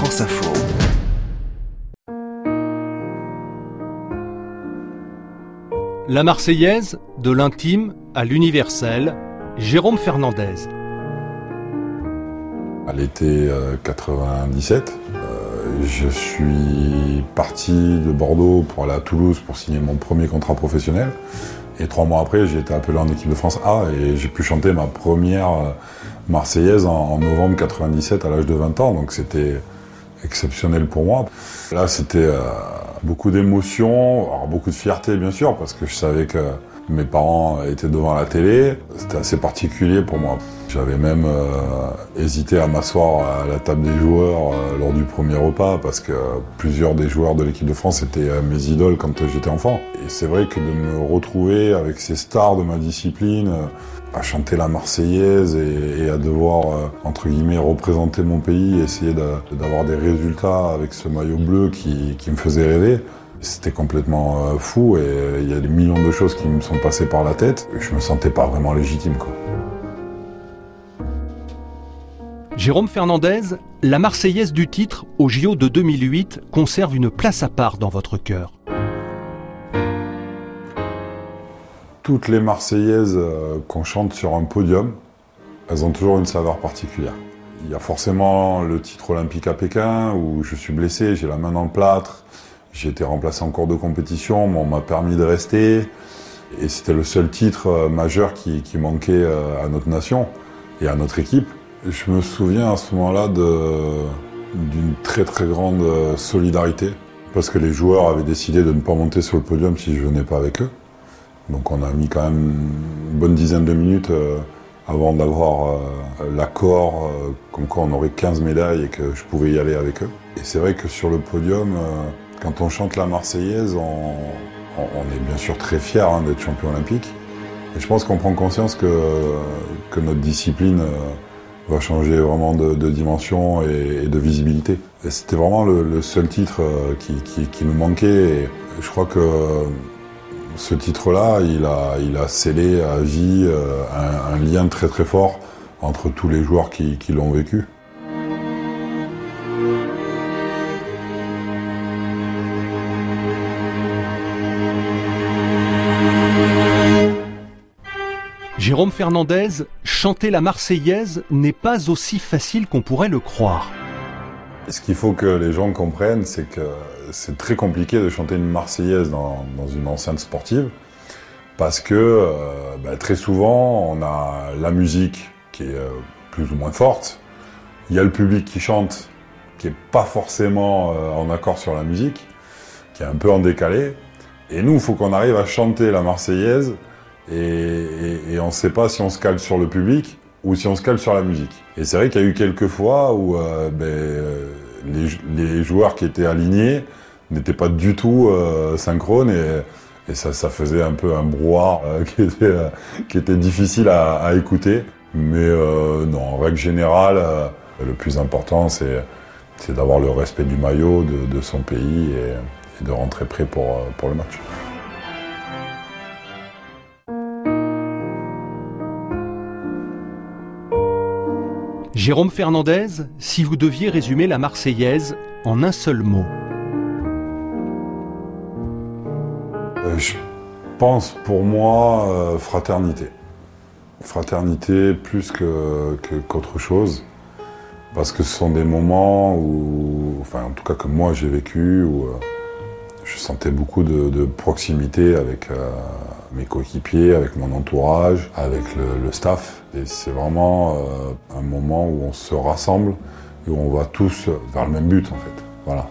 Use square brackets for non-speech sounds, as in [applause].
France Info. La Marseillaise, de l'intime à l'universel, Jérôme Fernandez. À l'été 97, je suis parti de Bordeaux pour aller à Toulouse pour signer mon premier contrat professionnel. Et trois mois après, j'ai été appelé en équipe de France A et j'ai pu chanter ma première euh, Marseillaise en, novembre 97 à l'âge de 20 ans. Donc c'était exceptionnel pour moi. Là, c'était euh, beaucoup d'émotions, beaucoup de fierté bien sûr, parce que je savais que mes parents étaient devant la télé. C'était assez particulier pour moi. J'avais même euh, hésité à m'asseoir à la table des joueurs euh, lors du premier repas parce que plusieurs des joueurs de l'équipe de France étaient euh, mes idoles quand j'étais enfant. Et c'est vrai que de me retrouver avec ces stars de ma discipline, à chanter la Marseillaise et, à devoir, entre guillemets, représenter mon pays, essayer d'avoir des résultats avec ce maillot bleu qui, qui me faisait rêver, c'était complètement fou et il y a des millions de choses qui me sont passées par la tête. Je me sentais pas vraiment légitime, quoi. Jérôme Fernandez, la Marseillaise du titre au JO de 2008 conserve une place à part dans votre cœur. Toutes les Marseillaises euh, qu'on chante sur un podium, elles ont toujours une saveur particulière. Il y a forcément le titre olympique à Pékin où je suis blessé, j'ai la main dans le plâtre, j'ai été remplacé en cours de compétition, mais on m'a permis de rester. Et c'était le seul titre euh, majeur qui, manquait euh, à notre nation et à notre équipe. Je me souviens à ce moment-là d'une très très grande euh, solidarité parce que les joueurs avaient décidé de ne pas monter sur le podium si je venais pas avec eux. Donc on a mis quand même une bonne dizaine de minutes avant d'avoir l'accord comme quoi on aurait 15 médailles et que je pouvais y aller avec eux. Et c'est vrai que sur le podium, quand on chante la Marseillaise, on, est bien sûr très fier hein, d'être champion olympique. Et je pense qu'on prend conscience que, notre discipline euh, va changer vraiment de, dimension et, de visibilité. Et c'était vraiment le, seul titre euh, qui, nous manquait. Je crois que ce titre-là, il a, scellé à vie euh, un, lien très très fort entre tous les joueurs qui l'ont vécu. Jérôme Fernandez, chanter la Marseillaise n'est pas aussi facile qu'on pourrait le croire. Ce qu'il faut que les gens comprennent, c'est que c'est très compliqué de chanter une Marseillaise dans, une enceinte sportive, parce que euh, bah, très souvent, on a la musique qui est euh, plus ou moins forte, il y a le public qui chante, qui est pas forcément euh, en accord sur la musique, qui est un peu en décalé, et nous, il faut qu'on arrive à chanter la Marseillaise et, on ne sait pas si on se cale sur le public ou si on se cale sur la musique. Et c'est vrai qu'il y a eu quelques fois où euh, ben, euh, les, joueurs qui étaient alignés n'étaient pas du tout euh, synchrones et, ça, faisait un peu un brouhaha [laughs] qui, était, difficile à, écouter. Mais non, en règle générale, le plus important c'est d'avoir le respect du maillot, de, son pays et, de rentrer prêt pour le match. Jérôme Fernandez, si vous deviez résumer la Marseillaise en un seul mot. Euh, je pense pour moi euh, fraternité. Fraternité plus qu'autre chose. Parce que ce sont des moments où, enfin en tout cas que moi j'ai vécu, euh, je sentais beaucoup de, proximité avec mes coéquipiers, avec mon entourage, avec le, staff. Et c'est vraiment euh, un moment où on se rassemble et où on va tous vers le même but en fait. Voilà.